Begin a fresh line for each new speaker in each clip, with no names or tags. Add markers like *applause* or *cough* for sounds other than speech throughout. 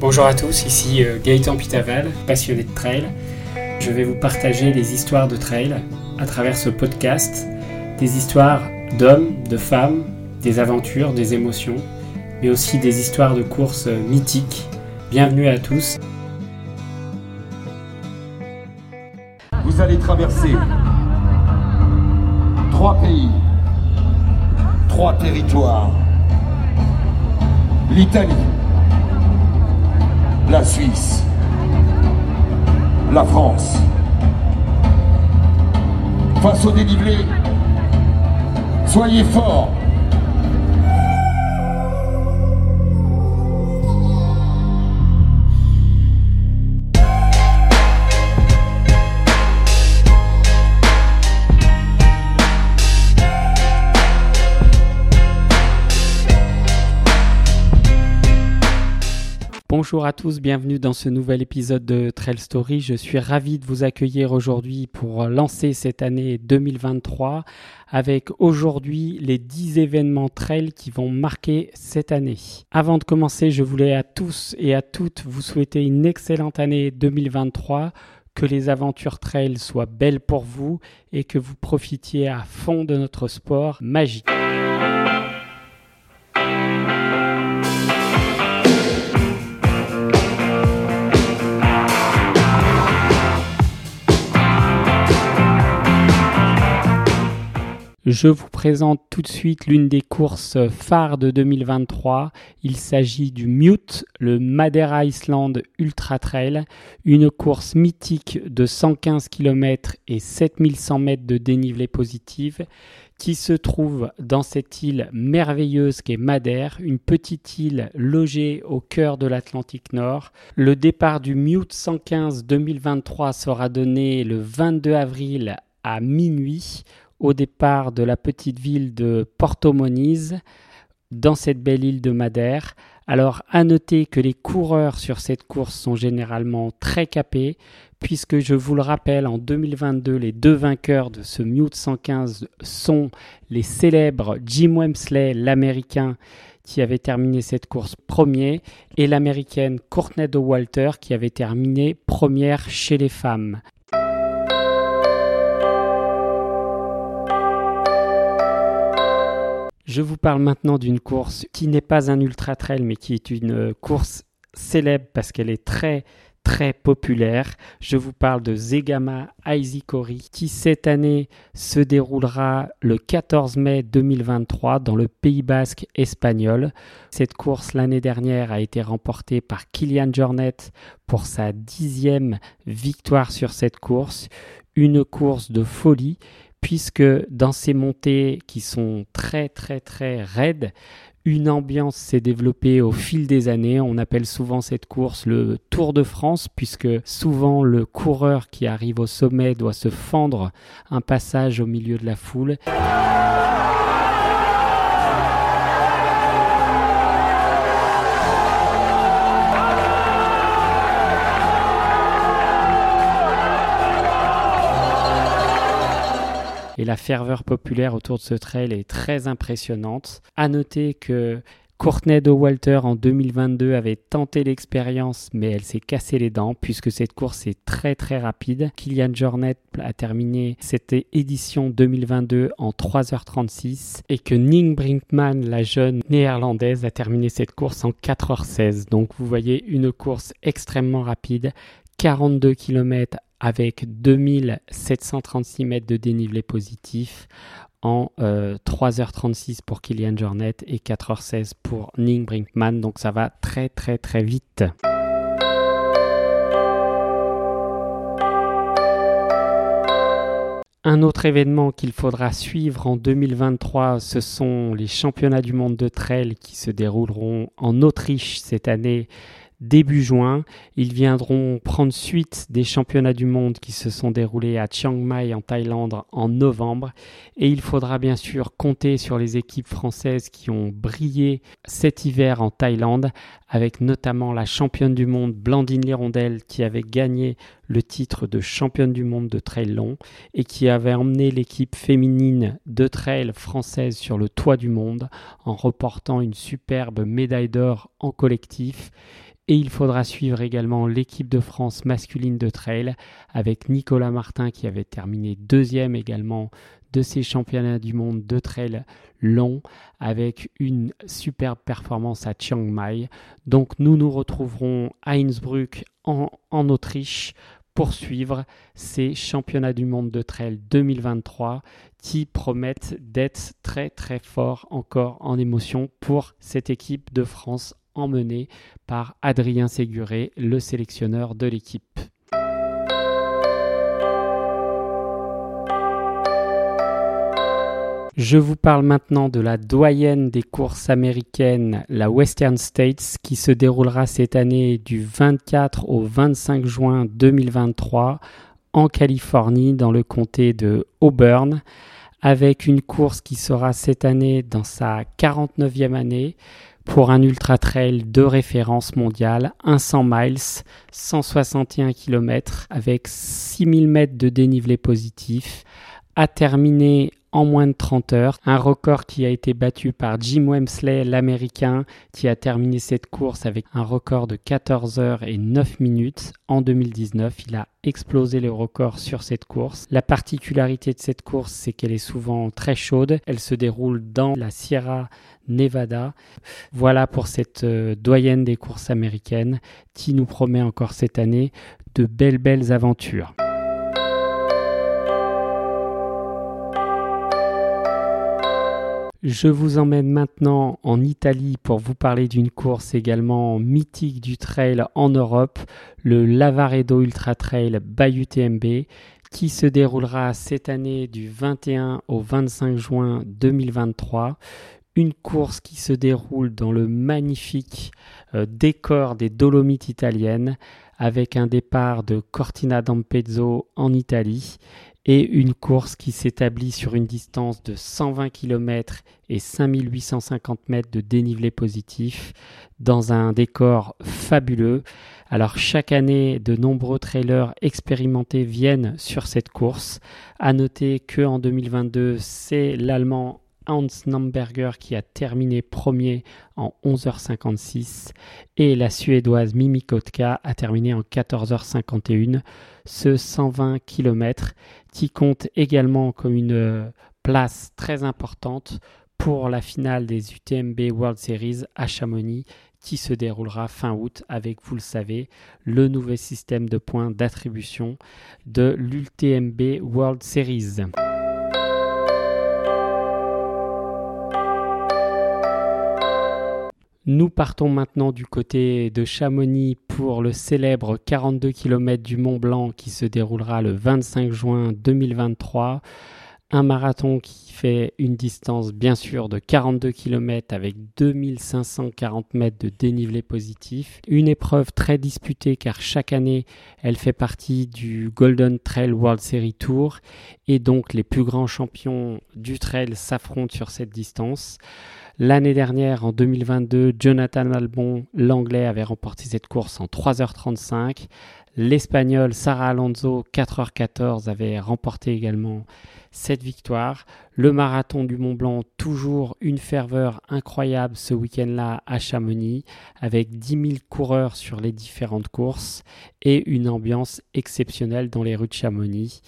Bonjour à tous, ici euh, Gaëtan Pitaval, passionné de trail. Je vais vous partager des histoires de trail à travers ce podcast, des histoires d'hommes, de femmes, des aventures, des émotions, mais aussi des histoires de courses mythiques. Bienvenue à tous.
Vous allez traverser trois pays, trois territoires. L'Italie, la Suisse, la France. Face au dénivelé, soyez forts.
Bonjour à tous, bienvenue dans ce nouvel épisode de Trail Story. Je suis ravi de vous accueillir aujourd'hui pour lancer cette année 2023 avec aujourd'hui les 10 événements trail qui vont marquer cette année. Avant de commencer, je voulais à tous et à toutes vous souhaiter une excellente année 2023 que les aventures trail soient belles pour vous et que vous profitiez à fond de notre sport magique. Je vous présente tout de suite l'une des courses phares de 2023. Il s'agit du Mute, le Madeira Island Ultra Trail, une course mythique de 115 km et 7100 mètres de dénivelé positif qui se trouve dans cette île merveilleuse qu'est Madère, une petite île logée au cœur de l'Atlantique Nord. Le départ du Mute 115 2023 sera donné le 22 avril à minuit au départ de la petite ville de Porto Moniz, dans cette belle île de Madère. Alors, à noter que les coureurs sur cette course sont généralement très capés, puisque je vous le rappelle, en 2022, les deux vainqueurs de ce Mute 115 sont les célèbres Jim Wemsley, l'américain, qui avait terminé cette course premier, et l'américaine Courtney Walter, qui avait terminé première chez les femmes. Je vous parle maintenant d'une course qui n'est pas un ultra trail, mais qui est une course célèbre parce qu'elle est très très populaire. Je vous parle de Zegama Aizikori qui cette année se déroulera le 14 mai 2023 dans le Pays basque espagnol. Cette course l'année dernière a été remportée par Kilian Jornet pour sa dixième victoire sur cette course. Une course de folie puisque dans ces montées qui sont très très très raides, une ambiance s'est développée au fil des années. On appelle souvent cette course le Tour de France, puisque souvent le coureur qui arrive au sommet doit se fendre un passage au milieu de la foule. Et la ferveur populaire autour de ce trail est très impressionnante. À noter que Courtney de Walter en 2022 avait tenté l'expérience, mais elle s'est cassé les dents puisque cette course est très très rapide. Kylian Jornet a terminé cette édition 2022 en 3h36 et que Ning Brinkman, la jeune néerlandaise, a terminé cette course en 4h16. Donc vous voyez une course extrêmement rapide, 42 km avec 2736 mètres de dénivelé positif en 3h36 euh, pour Kylian Jornet et 4h16 pour Ning Brinkman. Donc ça va très très très vite. Un autre événement qu'il faudra suivre en 2023, ce sont les championnats du monde de trail qui se dérouleront en Autriche cette année début juin. Ils viendront prendre suite des championnats du monde qui se sont déroulés à Chiang Mai en Thaïlande en novembre. Et il faudra bien sûr compter sur les équipes françaises qui ont brillé cet hiver en Thaïlande, avec notamment la championne du monde Blandine Lirondelle qui avait gagné le titre de championne du monde de trail long et qui avait emmené l'équipe féminine de trail française sur le toit du monde en reportant une superbe médaille d'or en collectif Et il faudra suivre également l'équipe de France masculine de trail avec Nicolas Martin qui avait terminé deuxième également de ces championnats du monde de trail long avec une superbe performance à Chiang Mai. Donc nous nous retrouverons à Innsbruck en, en Autriche pour suivre ces championnats du monde de trail 2023 qui promettent d'être très très forts encore en émotion pour cette équipe de France emmenée par Adrien Séguré, le sélectionneur de l'équipe. Je vous parle maintenant de la doyenne des courses américaines, la Western States, qui se déroulera cette année du 24 au 25 juin 2023 en Californie, dans le comté de Auburn, avec une course qui sera cette année dans sa 49e année pour un ultra trail de référence mondiale, 100 miles, 161 km, avec 6000 mètres de dénivelé positif, à terminer en moins de 30 heures. Un record qui a été battu par Jim Wemsley, l'américain, qui a terminé cette course avec un record de 14 heures et 9 minutes en 2019. Il a explosé le record sur cette course. La particularité de cette course, c'est qu'elle est souvent très chaude. Elle se déroule dans la Sierra Nevada. Voilà pour cette euh, doyenne des courses américaines qui nous promet encore cette année de belles belles aventures. Je vous emmène maintenant en Italie pour vous parler d'une course également mythique du trail en Europe, le Lavaredo Ultra Trail by UTMB, qui se déroulera cette année du 21 au 25 juin 2023. Une course qui se déroule dans le magnifique euh, décor des Dolomites italiennes avec un départ de Cortina d'Ampezzo en Italie et une course qui s'établit sur une distance de 120 km et 5850 mètres de dénivelé positif dans un décor fabuleux. Alors chaque année, de nombreux trailers expérimentés viennent sur cette course. À noter que en 2022, c'est l'Allemand Hans Namberger qui a terminé premier en 11h56 et la Suédoise Mimi Kotka a terminé en 14h51 ce 120 km qui compte également comme une euh, place très importante pour la finale des UTMB World Series à Chamonix qui se déroulera fin août avec, vous le savez, le nouveau système de points d'attribution de l'UTMB World Series. Nous partons maintenant du côté de Chamonix pour le célèbre 42 km du Mont Blanc qui se déroulera le 25 juin 2023. Un marathon qui fait une distance bien sûr de 42 km avec 2540 mètres de dénivelé positif. Une épreuve très disputée car chaque année elle fait partie du Golden Trail World Series Tour et donc les plus grands champions du trail s'affrontent sur cette distance. L'année dernière, en 2022, Jonathan Albon, l'anglais, avait remporté cette course en 3h35. L'Espagnol Sarah Alonso, 4h14, avait remporté également cette victoire. Le marathon du Mont Blanc, toujours une ferveur incroyable ce week-end-là à Chamonix, avec 10 000 coureurs sur les différentes courses et une ambiance exceptionnelle dans les rues de Chamonix.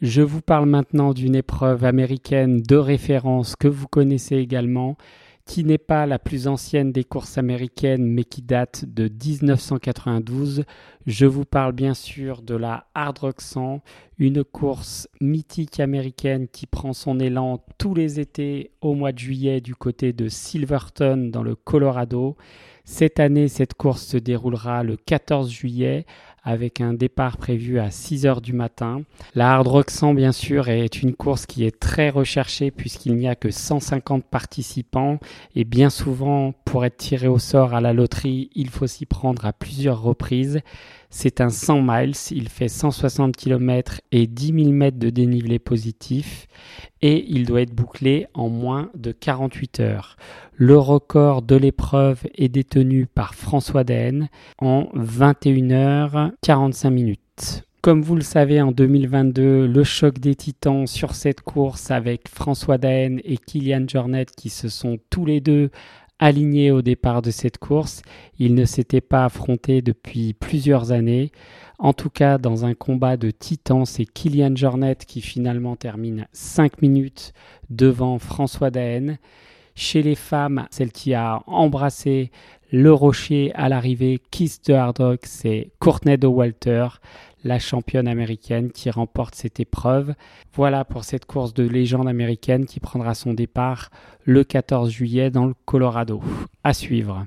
Je vous parle maintenant d'une épreuve américaine de référence que vous connaissez également, qui n'est pas la plus ancienne des courses américaines, mais qui date de 1992. Je vous parle bien sûr de la Hard Rock 100, une course mythique américaine qui prend son élan tous les étés au mois de juillet du côté de Silverton dans le Colorado. Cette année, cette course se déroulera le 14 juillet avec un départ prévu à 6 heures du matin. La Hard Rock 100, bien sûr, est une course qui est très recherchée puisqu'il n'y a que 150 participants et bien souvent, pour être tiré au sort à la loterie, il faut s'y prendre à plusieurs reprises. C'est un 100 miles, il fait 160 km et 10 000 mètres de dénivelé positif et il doit être bouclé en moins de 48 heures. Le record de l'épreuve est détenu par François Daen en 21 h 45 minutes. Comme vous le savez, en 2022, le choc des titans sur cette course avec François Daen et Kylian Jornet qui se sont tous les deux alignés au départ de cette course. Ils ne s'étaient pas affrontés depuis plusieurs années. En tout cas, dans un combat de titans, c'est Kylian Jornet qui finalement termine 5 minutes devant François Daen. Chez les femmes, celle qui a embrassé le rocher à l'arrivée, Kiss de Hard Rock, c'est Courtney de Walter la championne américaine qui remporte cette épreuve. Voilà pour cette course de légende américaine qui prendra son départ le 14 juillet dans le Colorado. À suivre.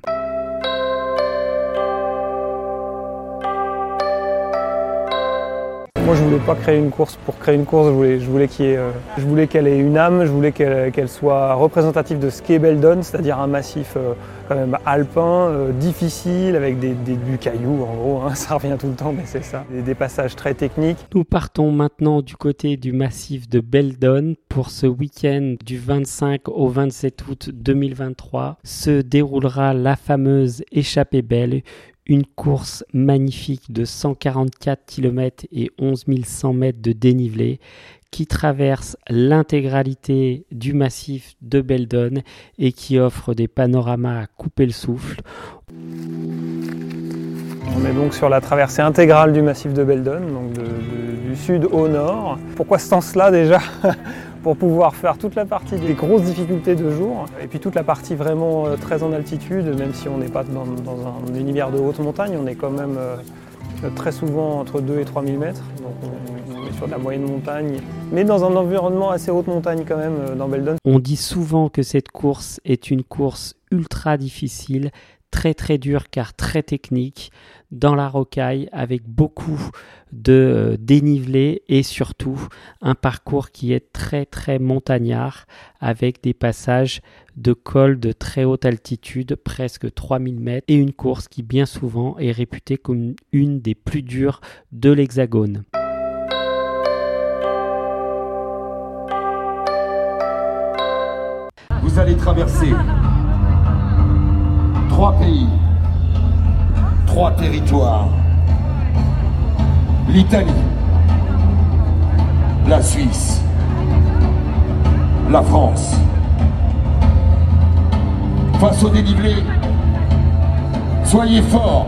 Moi, je voulais pas créer une course pour créer une course. Je voulais, je voulais qu'il euh, je voulais qu'elle ait une âme. Je voulais qu'elle, soit représentative de ce qu'est Beldon, c'est-à-dire un massif euh, quand même alpin, euh, difficile, avec des, des, du caillou en gros. Hein. *laughs* ça revient tout le temps, mais c'est ça. Des, des, passages très techniques.
Nous partons maintenant du côté du massif de Beldon pour ce week-end du 25 au 27 août 2023. Se déroulera la fameuse échappée belle, une course magnifique de 144 km et 11 100 mètres de dénivelé qui traverse l'intégralité du massif de Beldon et qui offre des panoramas à couper le souffle.
On est donc sur la traversée intégrale du massif de Beldon, donc du sud au nord. Pourquoi ce sens-là déjà? Pour pouvoir faire toute la partie des grosses difficultés de jour et puis toute la partie vraiment euh, très en altitude, même si on n'est pas dans, un univers de haute montagne, on est quand même euh, très souvent entre 2 et 3 000 mètres, donc on est sur de la moyenne montagne, mais dans un environnement assez haute montagne quand même euh, dans Beldon.
On dit souvent que cette course est une course ultra difficile, très très dur car très technique dans la rocaille avec beaucoup de euh, dénivelé et surtout un parcours qui est très très montagnard avec des passages de col de très haute altitude, presque 3000 mètres, et une course qui bien souvent est réputée comme une des plus dures de l'Hexagone.
Vous allez traverser trois pays, trois territoires. L'Italie, la Suisse, la France. Face au dénivelé, soyez forts.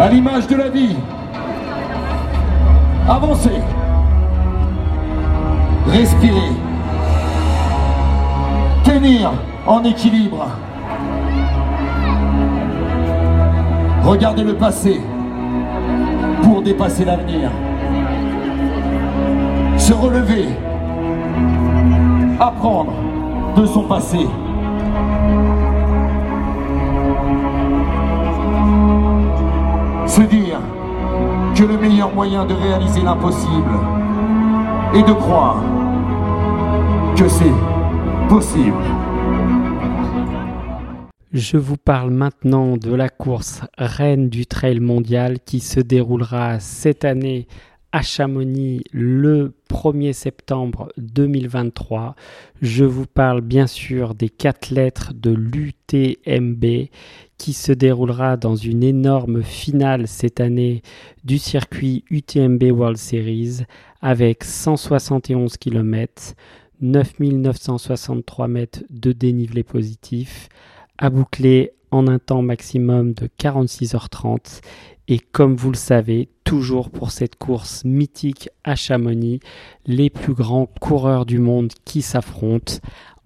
À l'image de la vie, avancez, respirez en équilibre. Regardez le passé pour dépasser l'avenir. Se relever, apprendre de son passé. Se dire que le meilleur moyen de réaliser l'impossible est de croire que c'est
Je vous parle maintenant de la course Reine du Trail mondial qui se déroulera cette année à Chamonix le 1er septembre 2023. Je vous parle bien sûr des quatre lettres de l'UTMB qui se déroulera dans une énorme finale cette année du circuit UTMB World Series avec 171 km, 9963 mètres de dénivelé positif, à boucler en un temps maximum de 46h30. Et comme vous le savez, toujours pour cette course mythique à Chamonix, les plus grands coureurs du monde qui s'affrontent.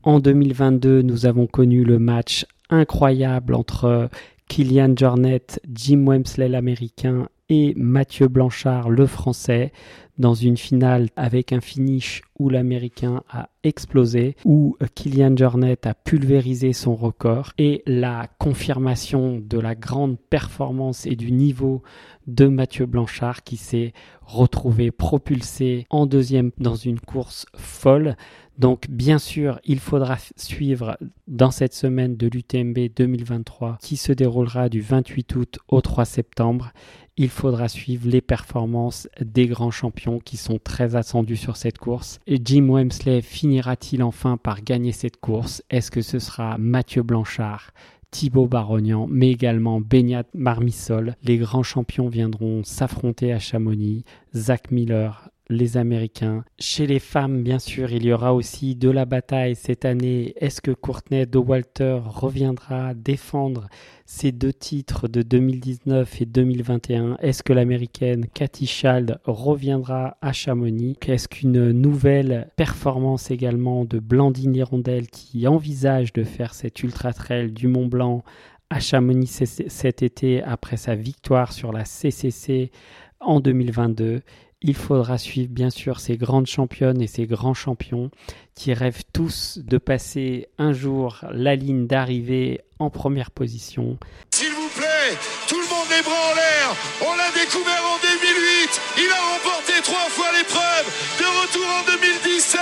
En 2022, nous avons connu le match incroyable entre Kylian Jornet, Jim Wemsley l'américain et Mathieu Blanchard le français dans une finale avec un finish où l'Américain a explosé, où Kylian Jornet a pulvérisé son record et la confirmation de la grande performance et du niveau de Mathieu Blanchard qui s'est retrouvé propulsé en deuxième dans une course folle. Donc bien sûr, il faudra suivre dans cette semaine de l'UTMB 2023 qui se déroulera du 28 août au 3 septembre il faudra suivre les performances des grands champions qui sont très attendus sur cette course. Jim Wemsley finira-t-il enfin par gagner cette course? Est-ce que ce sera Mathieu Blanchard, Thibaut Barognan, mais également Benyat Marmissol? Les grands champions viendront s'affronter à Chamonix. Zach Miller, les Américains. Chez les femmes, bien sûr, il y aura aussi de la bataille cette année. Est-ce que Courtney de Walter reviendra défendre ces deux titres de 2019 et 2021 Est-ce que l'américaine Cathy Schald reviendra à Chamonix? Est-ce qu'une nouvelle performance également de Blandine Hirondelle qui envisage de faire cette ultra trail du Mont Blanc à Chamonix cet été après sa victoire sur la CCC en 2022 il faudra suivre bien sûr ces grandes championnes et ces grands champions qui rêvent tous de passer un jour la ligne d'arrivée en première position.
S'il vous plaît, tout le monde les bras en l'air. On l'a découvert en 2008. Il a remporté trois fois l'épreuve. De retour en 2017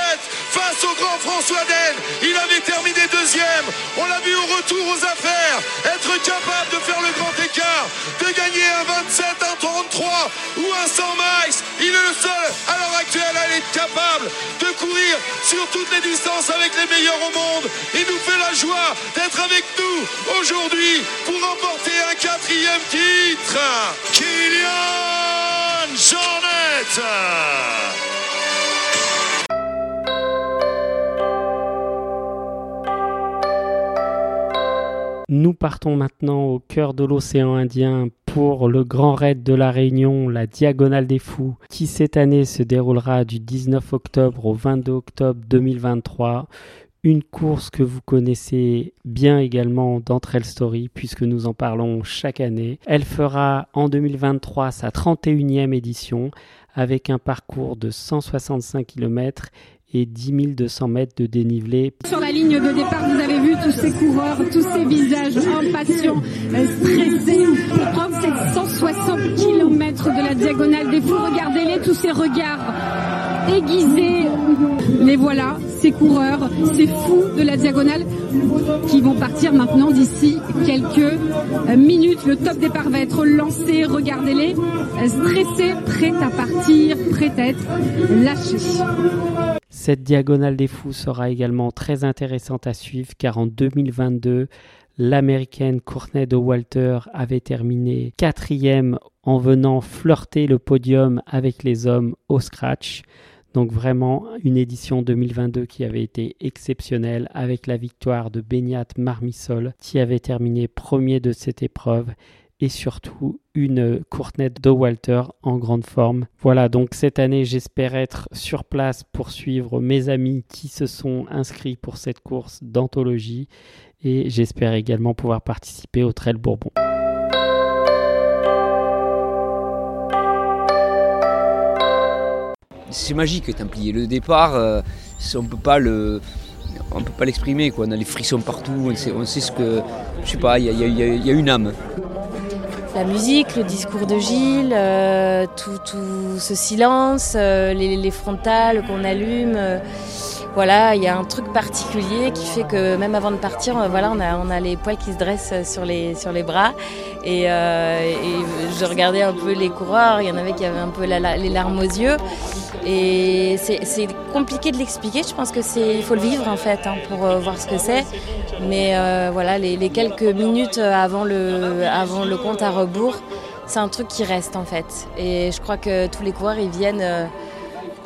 face au grand François Den. Il avait terminé deuxième. On l'a vu au retour aux affaires. Être capable de faire le grand écart, de gagner un 27, un 33 ou un 100 miles. Il est le seul à l'heure actuelle à être capable de courir sur toutes les distances avec les meilleurs au monde. Il nous fait la joie d'être avec nous aujourd'hui pour remporter un quatrième titre. Kylian Jornet.
Nous partons maintenant au cœur de l'océan Indien pour le grand raid de la Réunion, la Diagonale des Fous, qui cette année se déroulera du 19 octobre au 22 octobre 2023. Une course que vous connaissez bien également d'Entre Story puisque nous en parlons chaque année. Elle fera en 2023 sa 31e édition avec un parcours de 165 km et 10 200 mètres de dénivelé.
Sur la ligne de départ, vous avez vu tous ces coureurs, tous ces visages impatients, euh, stressés. Pourtant, c'est 160 km de la diagonale des fous. Regardez-les, tous ces regards aiguisés. Les voilà, ces coureurs, ces fous de la diagonale qui vont partir maintenant d'ici quelques euh, minutes. Le top départ va être lancé. Regardez-les, euh, stressés, prêts à partir, prêts à être lâchés.
Cette diagonale des fous sera également très intéressante à suivre car en 2022, l'américaine Courtney de Walter avait terminé quatrième en venant flirter le podium avec les hommes au scratch. Donc vraiment une édition 2022 qui avait été exceptionnelle avec la victoire de Benyat Marmissol qui avait terminé premier de cette épreuve et surtout une Courtney de Walter en grande forme. Voilà, donc cette année, j'espère être sur place pour suivre mes amis qui se sont inscrits pour cette course d'anthologie et j'espère également pouvoir participer au Trail Bourbon.
C'est magique, Templier. Le départ, euh, on peut pas le, on peut pas l'exprimer. On a les frissons partout. On sait, ce que, je sais pas, il y, a une âme
la musique, le discours de Gilles, euh, tout, ce silence, euh, les, frontales qu'on allume. Voilà, il y a un truc particulier qui fait que même avant de partir, voilà, on a, on a les poils qui se dressent sur les, sur les bras. Et, je regardais un peu les coureurs, il y en avait qui avaient un peu les larmes aux yeux. Et c'est compliqué de l'expliquer, je pense que c'est il faut le vivre en fait hein, pour voir ce que c'est. Mais euh, voilà, les, quelques minutes avant le, avant le compte à rebours, c'est un truc qui reste en fait. Et je crois que tous les coureurs, ils viennent euh,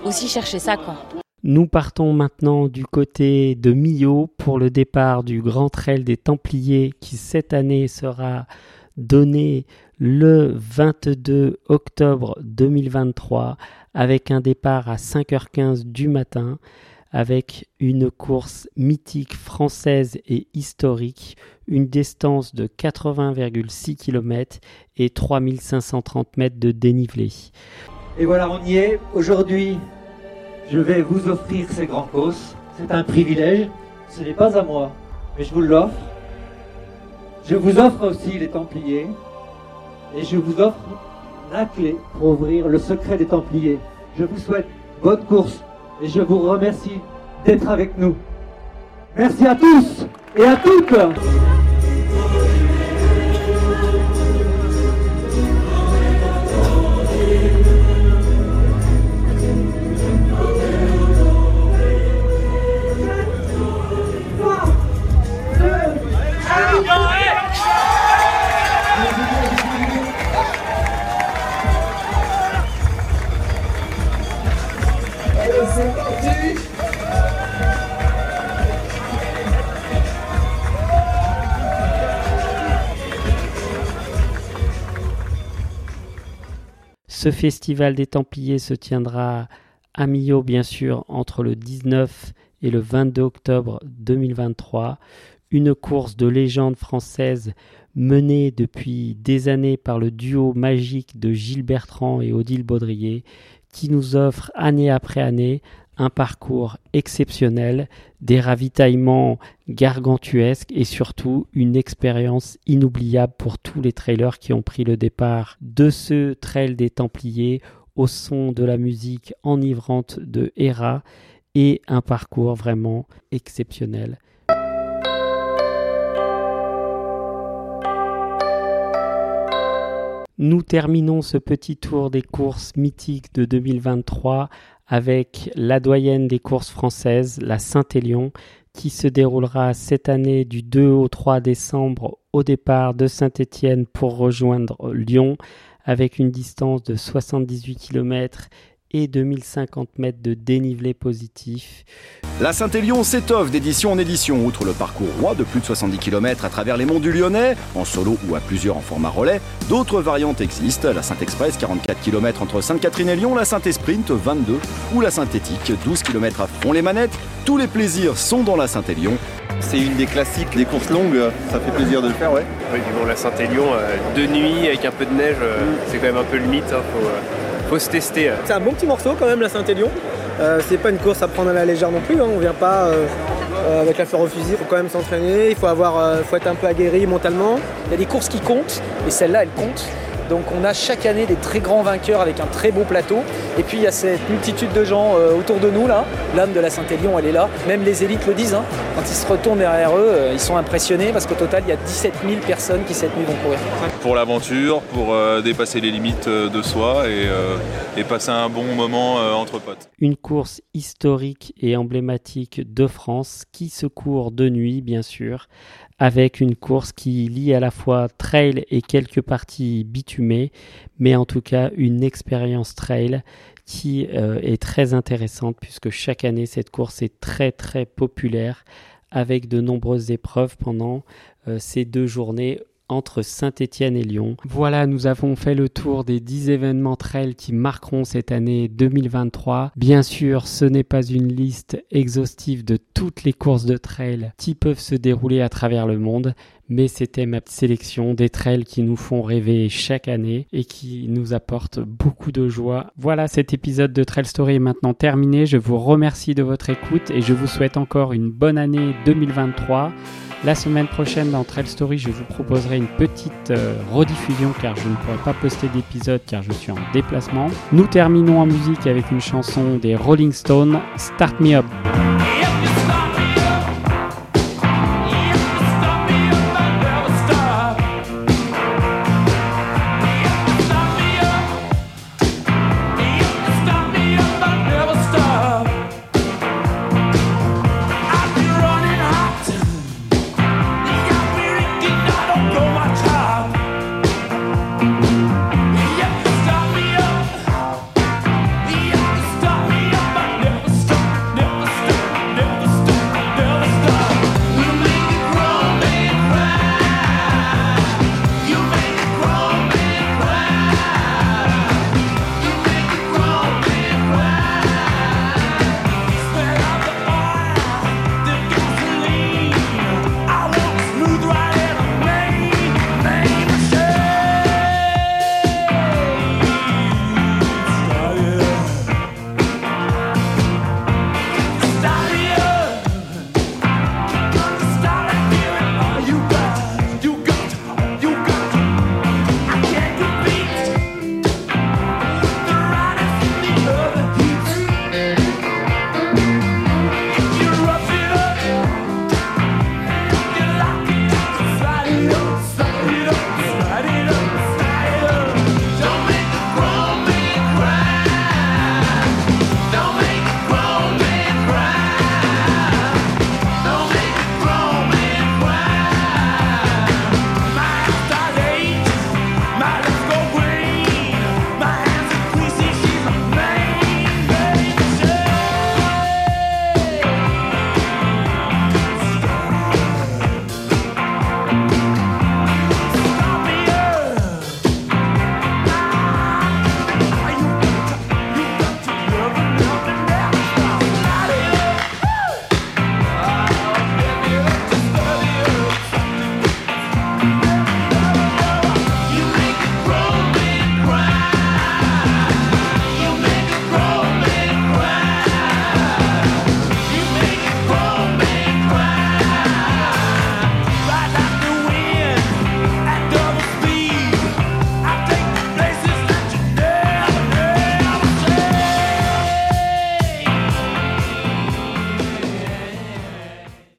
aussi chercher ça. Quoi.
Nous partons maintenant du côté de Millau pour le départ du Grand Trail des Templiers qui cette année sera donné le 22 octobre 2023 avec un départ à 5h15 du matin avec une course mythique française et historique, une distance de 80,6 km et 3530 mètres de dénivelé.
Et voilà, on y est. Aujourd'hui, je vais vous offrir ces grands courses. C'est un privilège. Ce n'est pas à moi, mais je vous l'offre. Je vous offre aussi les Templiers. Et je vous offre la clé pour ouvrir le secret des Templiers. Je vous souhaite bonne course et je vous remercie d'être avec nous. Merci à tous et à toutes.
Ce festival des Templiers se tiendra à Millau, bien sûr, entre le 19 et le 22 octobre 2023. Une course de légende française menée depuis des années par le duo magique de Gilles Bertrand et Odile Baudrier, qui nous offre année après année un parcours exceptionnel, des ravitaillements gargantuesques et surtout une expérience inoubliable pour tous les trailers qui ont pris le départ de ce trail des Templiers au son de la musique enivrante de Hera et un parcours vraiment exceptionnel. Nous terminons ce petit tour des courses mythiques de 2023 avec la doyenne des courses françaises, la Saint-Élion, qui se déroulera cette année du 2 au 3 décembre au départ de Saint-Étienne pour rejoindre Lyon avec une distance de 78 km et 2050 mètres de dénivelé positif.
La Saint-Élion s'étoffe d'édition en édition, outre le parcours roi de plus de 70 km à travers les monts du Lyonnais, en solo ou à plusieurs en format relais. D'autres variantes existent, la Saint-Express 44 km entre Sainte-Catherine et Lyon, la Saint-Esprint 22 ou la Synthétique 12 km à fond les manettes. Tous les plaisirs sont dans la Saint-Élion.
C'est une des classiques des courses longues, ça fait plaisir de le faire, ouais.
Oui, bon, la Saint-Élion, euh, de nuit avec un peu de neige, euh, c'est quand même un peu le mythe. Hein, faut, euh, se tester.
C'est un bon petit morceau quand même la Saint-Élion. Euh, c'est pas une course à prendre à la légère non plus. Hein. On vient pas euh, euh, avec la fleur au fusil. Il faut quand même s'entraîner. Il faut avoir, faut être un peu aguerri mentalement.
Il y a des courses qui comptent et celle-là, elle compte. Donc on a chaque année des très grands vainqueurs avec un très beau plateau. Et puis il y a cette multitude de gens autour de nous là. L'âme de la Saint-Élion, elle est là. Même les élites le disent. Hein. Quand ils se retournent derrière eux, ils sont impressionnés parce qu'au total, il y a 17 000 personnes qui cette nuit vont courir.
Pour l'aventure, pour euh, dépasser les limites de soi et, euh, et passer un bon moment euh, entre potes.
Une course historique et emblématique de France qui se court de nuit, bien sûr, avec une course qui lie à la fois trail et quelques parties bitumées, mais en tout cas une expérience trail qui euh, est très intéressante puisque chaque année cette course est très très populaire avec de nombreuses épreuves pendant euh, ces deux journées entre Saint-Étienne et Lyon. Voilà, nous avons fait le tour des 10 événements trail qui marqueront cette année 2023. Bien sûr, ce n'est pas une liste exhaustive de toutes les courses de trail qui peuvent se dérouler à travers le monde, mais c'était ma sélection des trails qui nous font rêver chaque année et qui nous apportent beaucoup de joie. Voilà, cet épisode de Trail Story est maintenant terminé. Je vous remercie de votre écoute et je vous souhaite encore une bonne année 2023. La semaine prochaine dans Trail Story, je vous proposerai une petite euh, rediffusion car je ne pourrai pas poster d'épisode car je suis en déplacement. Nous terminons en musique avec une chanson des Rolling Stones, Start Me Up.